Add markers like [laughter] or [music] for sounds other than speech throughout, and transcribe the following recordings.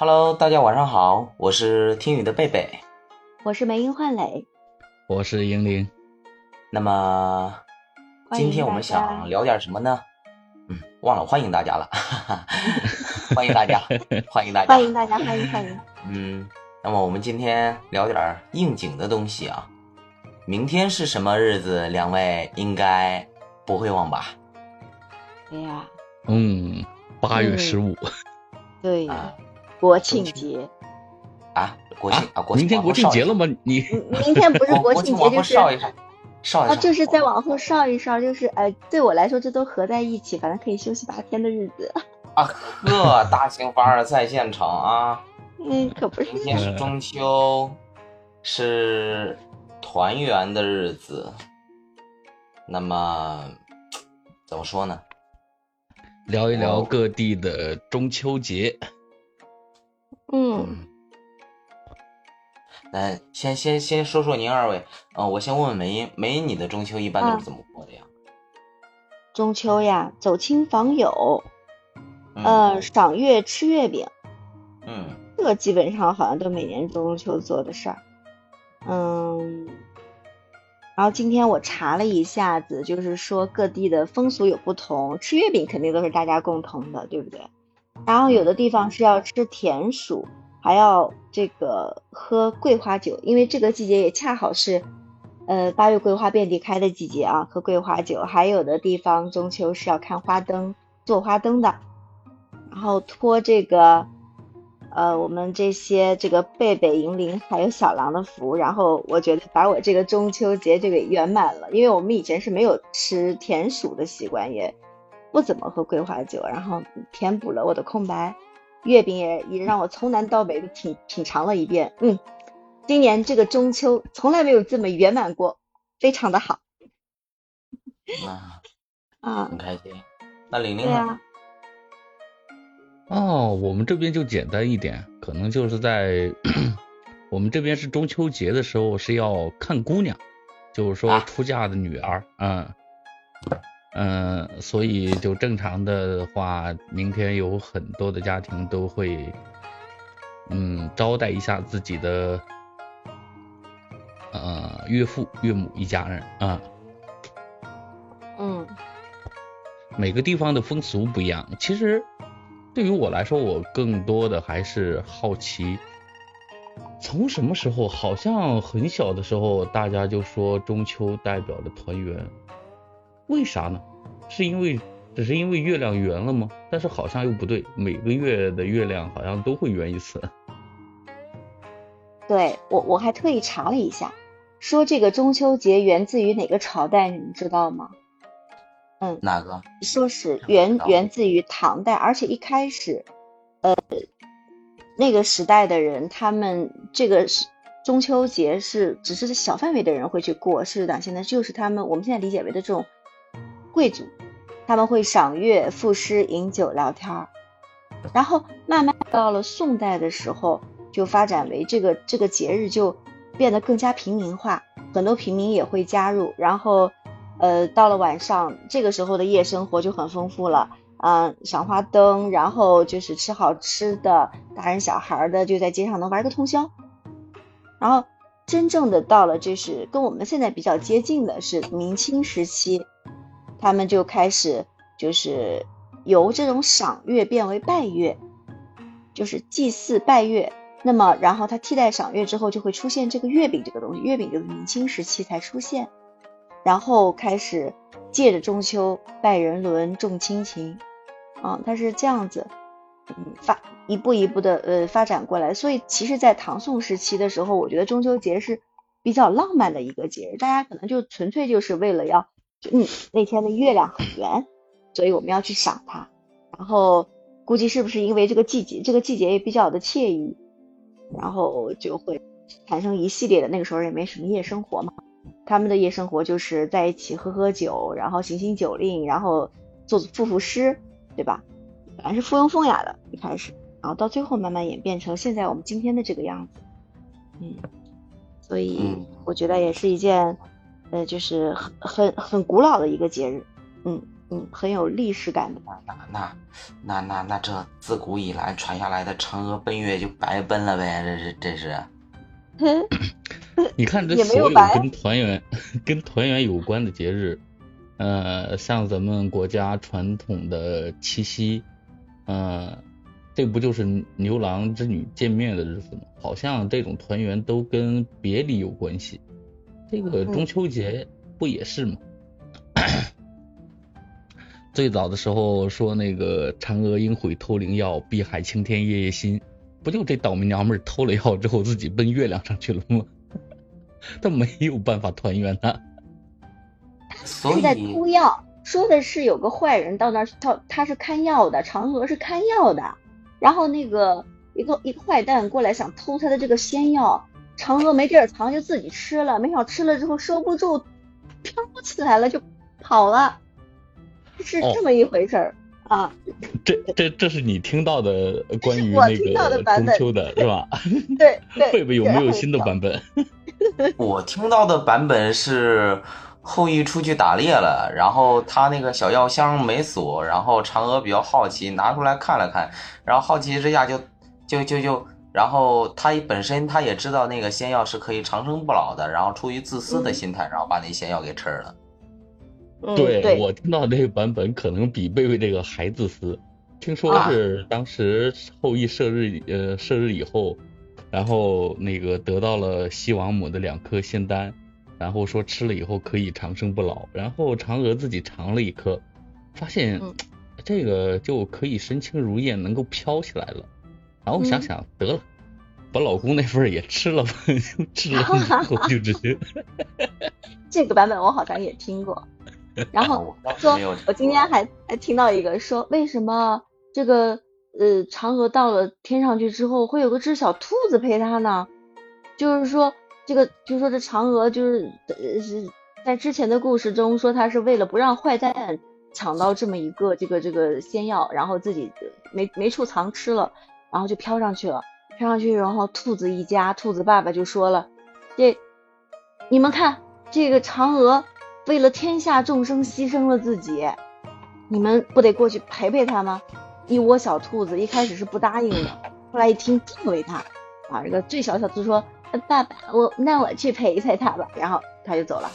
Hello，大家晚上好，我是听雨的贝贝，我是梅英焕磊，我是英玲。那么今天我们想聊点什么呢？嗯，忘了欢迎大家了，[laughs] [laughs] 欢迎大家，欢迎大家，欢迎大家，欢迎欢迎。嗯，那么我们今天聊点应景的东西啊。明天是什么日子？两位应该不会忘吧？对呀，嗯，八月十五。对。国庆节啊，国庆啊，国庆明天国庆节了吗？你明天不是国庆节就是少一少，啊，就是再往后少一少，就是哎，对我来说这都合在一起，反正可以休息八天的日子。[laughs] 啊呵，大型凡尔赛现场啊！[laughs] 嗯，可不是。今天是中秋，是团圆的日子。那么怎么说呢？聊一聊各地的中秋节。嗯，来，先先先说说您二位，嗯，我先问问梅梅，你的中秋一般都是怎么过的呀？中秋呀，走亲访友，呃，赏月吃月饼，嗯，这基本上好像都每年中秋做的事儿，嗯，然后今天我查了一下子，就是说各地的风俗有不同，吃月饼肯定都是大家共同的，对不对？然后有的地方是要吃甜薯，还要这个喝桂花酒，因为这个季节也恰好是，呃八月桂花遍地开的季节啊，喝桂花酒。还有的地方中秋是要看花灯、做花灯的，然后托这个，呃我们这些这个贝贝、银铃还有小狼的福，然后我觉得把我这个中秋节就给圆满了，因为我们以前是没有吃甜薯的习惯也。不怎么喝桂花酒，然后填补了我的空白。月饼也也让我从南到北的品品尝了一遍。嗯，今年这个中秋从来没有这么圆满过，非常的好。啊啊，很开心。那玲玲呢？哦，我们这边就简单一点，可能就是在 [coughs] 我们这边是中秋节的时候是要看姑娘，就是说出嫁的女儿，嗯。嗯，所以就正常的话，明天有很多的家庭都会，嗯，招待一下自己的，呃，岳父岳母一家人啊。嗯。每个地方的风俗不一样，其实对于我来说，我更多的还是好奇，从什么时候，好像很小的时候，大家就说中秋代表着团圆。为啥呢？是因为只是因为月亮圆了吗？但是好像又不对，每个月的月亮好像都会圆一次。对我我还特意查了一下，说这个中秋节源自于哪个朝代，你们知道吗？嗯，哪个？说是源源自于唐代，而且一开始，呃，那个时代的人，他们这个是中秋节是只是小范围的人会去过，是的，现在就是他们我们现在理解为的这种。贵族，他们会赏月、赋诗、饮酒、聊天儿，然后慢慢到了宋代的时候，就发展为这个这个节日就变得更加平民化，很多平民也会加入。然后，呃，到了晚上，这个时候的夜生活就很丰富了，嗯，赏花灯，然后就是吃好吃的，大人小孩的就在街上能玩个通宵。然后，真正的到了，就是跟我们现在比较接近的是明清时期。他们就开始就是由这种赏月变为拜月，就是祭祀拜月。那么，然后它替代赏月之后，就会出现这个月饼这个东西。月饼就是明清时期才出现，然后开始借着中秋拜人伦、重亲情，啊，它是这样子，嗯，发一步一步的呃发展过来。所以，其实，在唐宋时期的时候，我觉得中秋节是比较浪漫的一个节日，大家可能就纯粹就是为了要。嗯，那天的月亮很圆，所以我们要去赏它。然后估计是不是因为这个季节，这个季节也比较的惬意，然后就会产生一系列的。那个时候也没什么夜生活嘛，他们的夜生活就是在一起喝喝酒，然后行行酒令，然后做赋赋诗，对吧？本来是附庸风雅的，一开始，然后到最后慢慢演变成现在我们今天的这个样子。嗯，所以我觉得也是一件。呃，就是很很很古老的一个节日，嗯，嗯，很有历史感的。那那那那那这自古以来传下来的嫦娥奔月就白奔了呗？这是这是。[laughs] 你看这所有跟团圆、[laughs] 跟团圆有关的节日，呃，像咱们国家传统的七夕，呃，这不就是牛郎织女见面的日子吗？好像这种团圆都跟别离有关系。这个中秋节不也是吗？[clears throat] 最早的时候说那个嫦娥应悔偷灵药，碧海青天夜夜心，不就这倒霉娘们偷了药之后自己奔月亮上去了吗？[laughs] 他没有办法团圆呐。所以在偷药，说的是有个坏人到那儿，他他是看药的，嫦娥是看药的，然后那个一个一个坏蛋过来想偷他的这个仙药，嫦娥没地儿藏就自己吃了，没想吃了之后收不住，飘起来了就跑了。是这么一回事儿啊！这这这是你听到的关于那个中秋的是吧？对 [laughs] 对。贝贝有没有新的版本？[laughs] 我听到的版本是后羿出去打猎了，然后他那个小药箱没锁，然后嫦娥比较好奇，拿出来看了看，然后好奇之下就就就就，然后他本身他也知道那个仙药是可以长生不老的，然后出于自私的心态，然后把那仙药给吃了。对我听到这个版本可能比贝贝这个还自私。听说是当时后羿射日呃射日以后，然后那个得到了西王母的两颗仙丹，然后说吃了以后可以长生不老。然后嫦娥自己尝了一颗，发现这个就可以身轻如燕，能够飘起来了。然后想想得了，把老公那份也吃了吧，就吃了以 [laughs] 后就直接。[laughs] 这个版本我好像也听过。[laughs] 然后说，我今天还还听到一个说，为什么这个呃嫦娥到了天上去之后，会有个只小兔子陪她呢？就是说这个，就是说这嫦娥就是呃是在之前的故事中说，她是为了不让坏蛋抢到这么一个这个这个仙药，然后自己没没处藏吃了，然后就飘上去了，飘上去，然后兔子一家，兔子爸爸就说了，这你们看这个嫦娥。为了天下众生牺牲了自己，你们不得过去陪陪他吗？一窝小兔子一开始是不答应的，后来一听这么为他，啊，这个最小小兔说：“爸爸，我那我去陪陪他吧。”然后他就走了，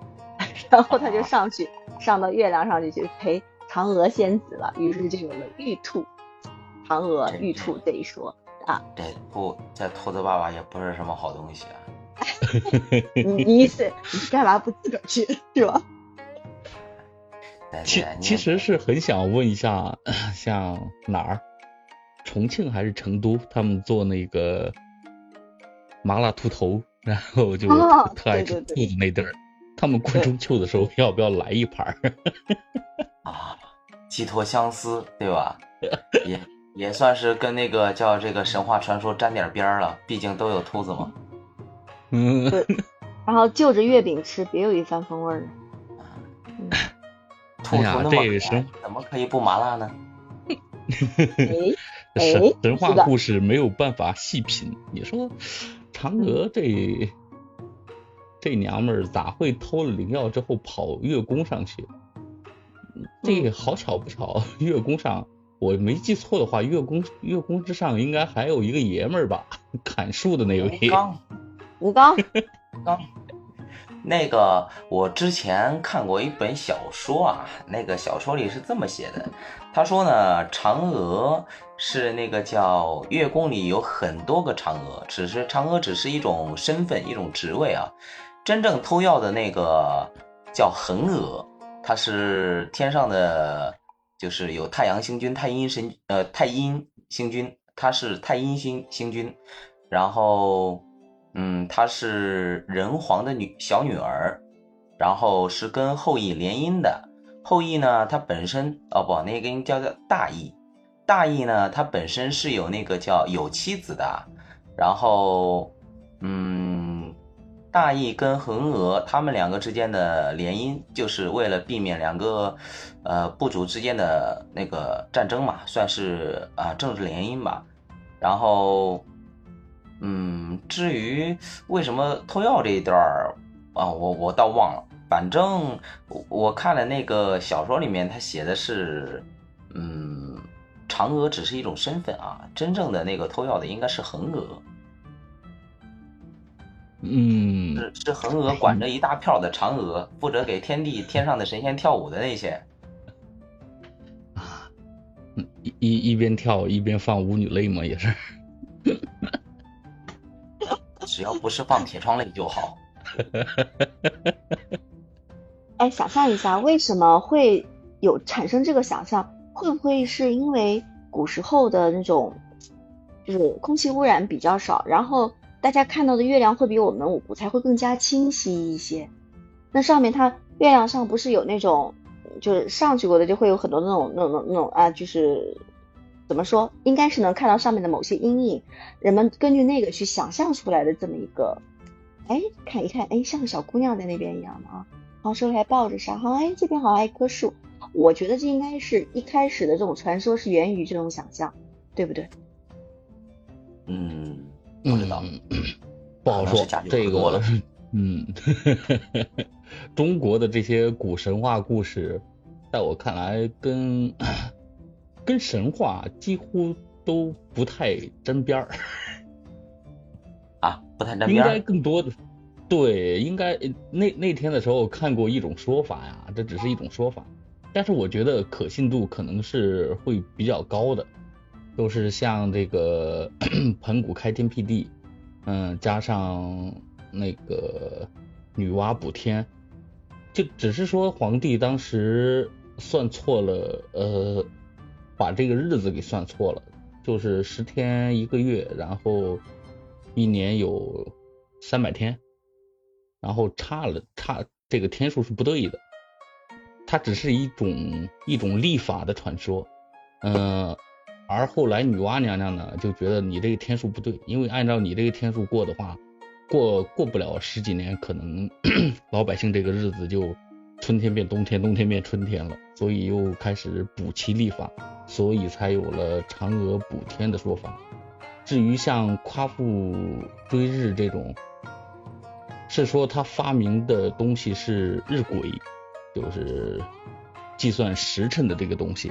[laughs] 然后他就上去上到月亮上去去陪嫦娥仙子了，于是就有了玉兔、嫦娥、玉兔这一说啊。这不，这兔子爸爸也不是什么好东西啊。[laughs] [laughs] 你你是你干嘛不自个儿去是吧？其其实是很想问一下，像哪儿，重庆还是成都，他们做那个麻辣兔头，然后就特爱吃兔子那地儿，他们过中秋的时候要不要来一盘？[laughs] 啊，寄托相思，对吧？也也算是跟那个叫这个神话传说沾点边儿了，毕竟都有兔子嘛。嗯，[laughs] 然后就着月饼吃，别有一番风味儿。兔兔那么可爱，怎么可以不麻辣呢？[laughs] [laughs] 神神话故事没有办法细品。你说嫦娥这这娘们儿咋会偷了灵药之后跑月宫上去？这好巧不巧，月宫上我没记错的话，月宫月宫之上应该还有一个爷们儿吧？砍树的那位。吴刚，[laughs] 刚，那个我之前看过一本小说啊，那个小说里是这么写的，他说呢，嫦娥是那个叫月宫里有很多个嫦娥，只是嫦娥只是一种身份，一种职位啊，真正偷药的那个叫恒娥，她是天上的，就是有太阳星君、太阴神呃太阴星君，她是太阴星星君，然后。嗯，她是人皇的女小女儿，然后是跟后羿联姻的。后羿呢，他本身哦不，那个叫叫大羿。大羿呢，他本身是有那个叫有妻子的。然后，嗯，大羿跟恒娥他们两个之间的联姻，就是为了避免两个呃部族之间的那个战争嘛，算是啊政治联姻吧。然后。嗯，至于为什么偷药这一段儿啊，我我倒忘了。反正我我看了那个小说里面，他写的是，嗯，嫦娥只是一种身份啊，真正的那个偷药的应该是恒娥，嗯，是是恒娥管着一大票的嫦娥，负责给天地天上的神仙跳舞的那些。啊，一一一边跳一边放舞女泪嘛，也是。只要不是放铁窗泪就好。[laughs] 哎，想象一下，为什么会有产生这个想象？会不会是因为古时候的那种，就是空气污染比较少，然后大家看到的月亮会比我们五才会更加清晰一些？那上面它月亮上不是有那种，就是上去过的就会有很多那种那种那种啊，就是怎么说？应该是能看到上面的某些阴影，人们根据那个去想象出来的这么一个，哎，看一看，哎，像个小姑娘在那边一样的啊。然后手里还抱着啥？好像，哎，这边好像一棵树。我觉得这应该是一开始的这种传说是源于这种想象，对不对？嗯，不知道，不好说。这个，嗯，中国的这些古神话故事，在我看来，跟跟神话几乎都不太沾边儿。啊，不太沾边儿。应该更多的。对，应该那那天的时候看过一种说法呀，这只是一种说法，但是我觉得可信度可能是会比较高的，都是像这个 [coughs] 盘古开天辟地，嗯，加上那个女娲补天，就只是说皇帝当时算错了，呃，把这个日子给算错了，就是十天一个月，然后一年有三百天。然后差了差这个天数是不对的，它只是一种一种历法的传说，嗯，而后来女娲娘娘呢就觉得你这个天数不对，因为按照你这个天数过的话，过过不了十几年，可能 [clears throat] 老百姓这个日子就春天变冬天，冬天变春天了，所以又开始补其历法，所以才有了嫦娥补天的说法。至于像夸父追日这种。是说他发明的东西是日晷，就是计算时辰的这个东西，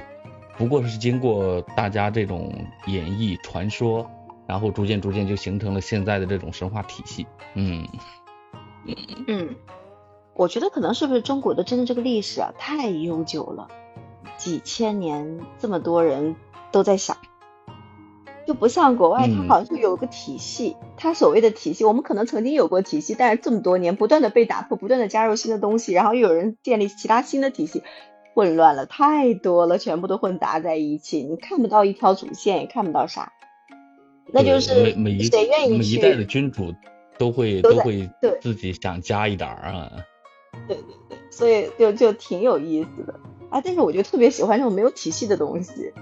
不过是经过大家这种演绎传说，然后逐渐逐渐就形成了现在的这种神话体系。嗯嗯，我觉得可能是不是中国的真的这个历史啊太悠久了，几千年这么多人都在想。就不像国外，它好像有个体系。它所谓的体系，我们可能曾经有过体系，但是这么多年不断的被打破，不断的加入新的东西，然后又有人建立其他新的体系，混乱了太多了，全部都混杂在一起，你看不到一条主线，也看不到啥。那就是每每一谁愿意每一代的君主都会都会自己想加一点儿啊。对对对，所以就就挺有意思的啊。但是我就特别喜欢这种没有体系的东西，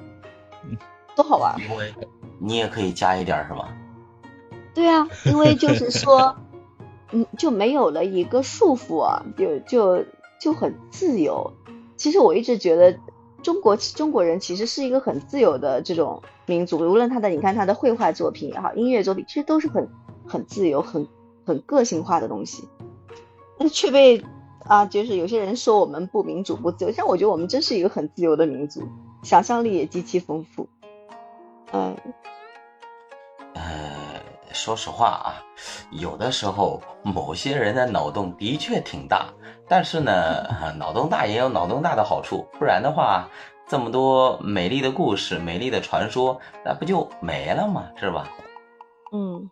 多好玩。因为你也可以加一点是吧？对啊，因为就是说，嗯，就没有了一个束缚啊，就就就很自由。其实我一直觉得，中国中国人其实是一个很自由的这种民族，无论他的你看他的绘画作品也好，音乐作品，其实都是很很自由、很很个性化的东西。但却被啊，就是有些人说我们不民主、不自由，像我觉得我们真是一个很自由的民族，想象力也极其丰富。嗯，说实话啊，有的时候某些人的脑洞的确挺大，但是呢，脑洞大也有脑洞大的好处，不然的话，这么多美丽的故事、美丽的传说，那不就没了吗？是吧？嗯，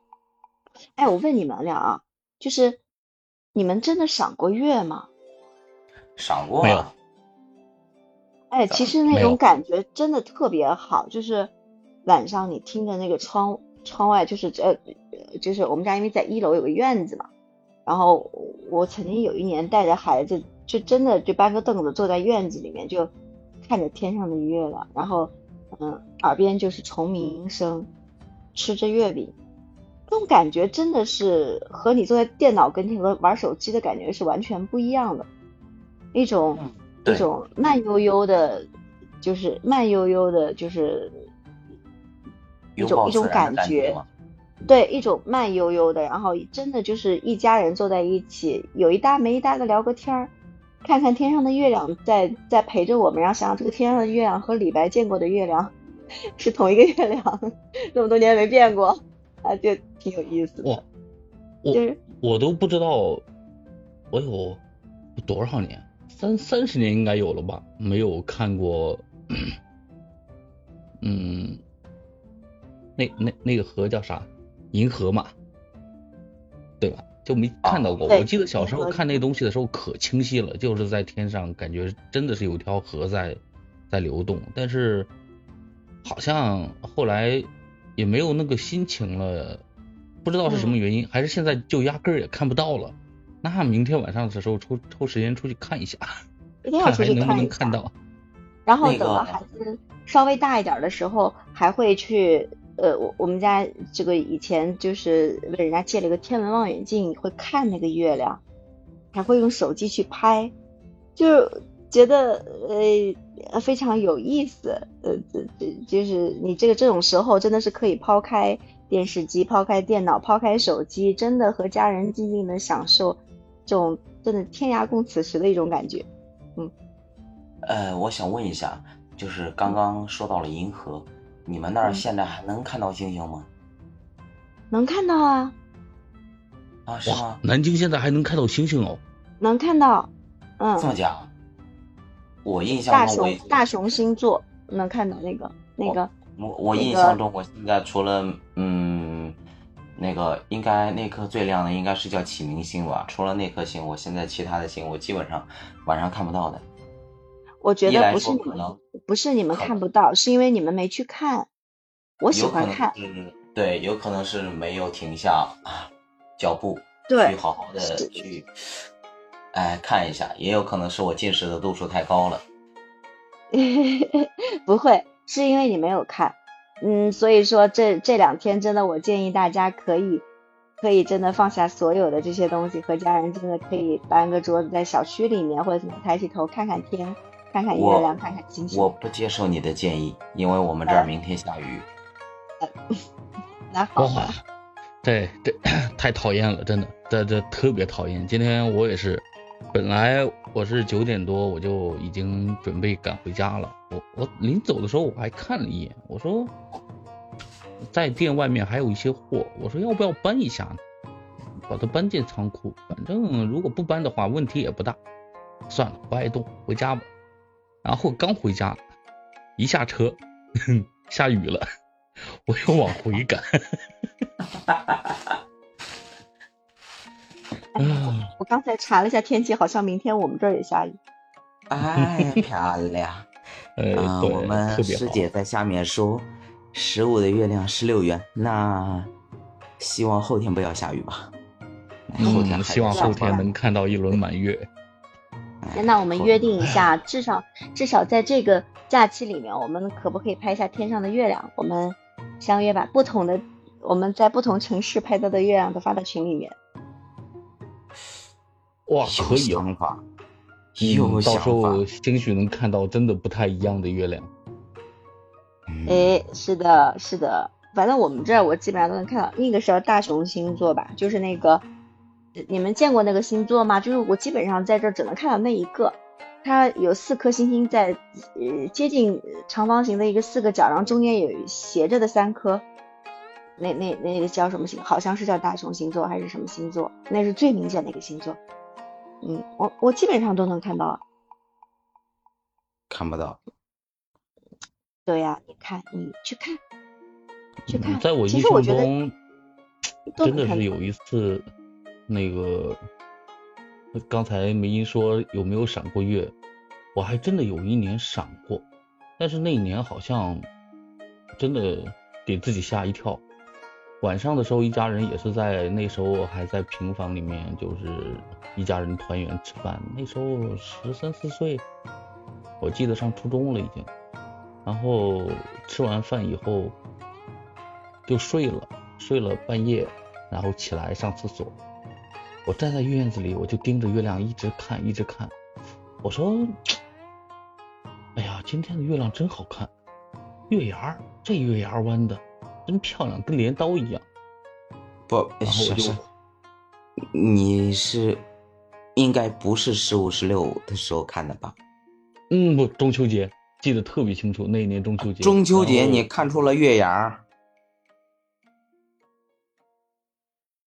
哎，我问你们俩啊，就是你们真的赏过月吗？赏过，没有。哎，其实那种感觉真的特别好，就是。晚上你听着那个窗窗外，就是呃，就是我们家因为在一楼有个院子嘛，然后我曾经有一年带着孩子，就真的就搬个凳子坐在院子里面，就看着天上的月亮，然后嗯，耳边就是虫鸣声，吃着月饼，那种感觉真的是和你坐在电脑跟前和玩手机的感觉是完全不一样的，一种一种慢悠悠的，就是慢悠悠的，就是。一种一种感觉，对，一种慢悠悠的，然后真的就是一家人坐在一起，有一搭没一搭的聊个天儿，看看天上的月亮在在陪着我们，然后想想这个天上的月亮和李白见过的月亮 [laughs] 是同一个月亮，那么多年没变过，啊，就挺有意思的。哇，我就是我都不知道，我有多少年，三三十年应该有了吧？没有看过，[clears throat] 嗯，那那那个河叫啥？银河嘛，对吧？就没看到过。对我记得小时候看那东西的时候可清晰了，就是在天上感觉真的是有条河在在流动，但是好像后来也没有那个心情了，不知道是什么原因，还是现在就压根儿也看不到了。那明天晚上的时候抽抽时间出去看一下，一定要出看还能不。能看到。然后等到孩子稍微大一点的时候，还会去呃，我我们家这个以前就是问人家借了一个天文望远镜，会看那个月亮，还会用手机去拍，就觉得呃非常有意思。呃，这这就是你这个这种时候真的是可以抛开电视机、抛开电脑、抛开手机，真的和家人静静的享受这种真的天涯共此时的一种感觉。嗯呃，我想问一下，就是刚刚说到了银河，你们那儿嗯现在还能看到星星吗？能看到啊，啊，是吗，？南京现在还能看到星星哦。能看到，嗯这，么讲？我印象中我熊大熊星座能看到那个那个，我我印象中，我现在除了嗯，那个应该那颗最亮的应该是叫启明星吧？除了那颗星，我现在其他的星我基本上晚上看不到的。我觉得不是你们不是你们看不到，是因为你们没去看。我喜欢看，嗯对，有可能是没有停下啊脚步，对去好好的去，哎看一下，也有可能是我近视的度数太高了。[laughs] 不会，是因为你没有看。嗯，所以说这这两天真的，我建议大家可以可以真的放下所有的这些东西，和家人真的可以搬个桌子在小区里面，或者怎么抬起头看看天，看看月我亮，看看星星。我不接受你的建议，因为我们这儿明天下雨。那好哇吧，，这这 [coughs] 太讨厌了，真的，这这特别讨厌。今天我也是，本来我是九点多我就已经准备赶回家了。我我临走的时候我还看了一眼，我说在店外面还有一些货，我说要不要搬一下呢？把它搬进仓库，反正如果不搬的话问题也不大。算了，不爱动，回家吧。然后刚回家，一下车，下雨了，我又往回赶。嗯，[laughs] 我刚才查了一下天气，好像明天我们这儿也下雨。哎，漂亮！呃，[laughs] 啊，对，我们。师姐在下面说，十五的月亮十六圆，那希望后天不要下雨吧。哎后天希望后天能看到一轮满月。哎那我们约定一下，至少至少在这个假期里面，我们可不可以拍一下天上的月亮？我们相约吧不同的我们在不同城市拍到的月亮都发到群里面。哇，有可以哦。想法，嗯有想到时候法。兴许能看到真的不太一样的月亮。嗯哎，是的，是的，反正我们这儿我基本上都能看到。那个是叫大熊星座吧，就是那个，你们见过那个星座吗？就是我基本上在这儿只能看到那一个，它有四颗星星在呃接近长方形的一个四个角，然后中间有斜着的三颗。那那那个叫什么星？好像是叫大熊星座还是什么星座？那是最明显的一个星座。嗯，我我基本上都能看到啊。看不到。对呀、你看，你去看，去看。嗯在我其印实我觉得象中，真的是有一次，那个刚才梅英说有没有闪过月，我还真的有一年闪过，但是那一年好像真的给自己吓一跳。晚上的时候，一家人也是在那时候还在平房里面，就是一家人团圆吃饭。那时候十三四岁，我记得上初中了已经。然后吃完饭以后就睡了，睡了半夜，然后起来上厕所。我站在院子里，我就盯着月亮一直看，一直看。我说：“哎呀，今天的月亮真好看，月牙儿，这月牙儿弯的真漂亮，跟镰刀一样。”不是是，你是应该不是十五十六的时候看的吧？嗯，不，中秋节记得特别清楚，那一年中秋节。中秋节你看出了月牙儿，